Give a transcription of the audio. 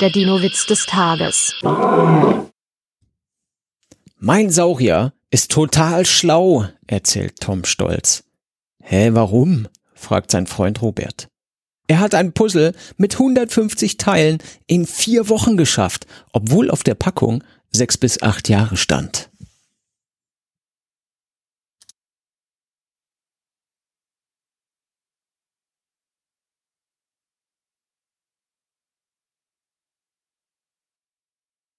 Der Dino-Witz des Tages. Mein Saurier ist total schlau, erzählt Tom stolz. Hä, warum? fragt sein Freund Robert. Er hat ein Puzzle mit 150 Teilen in vier Wochen geschafft, obwohl auf der Packung sechs bis acht Jahre stand.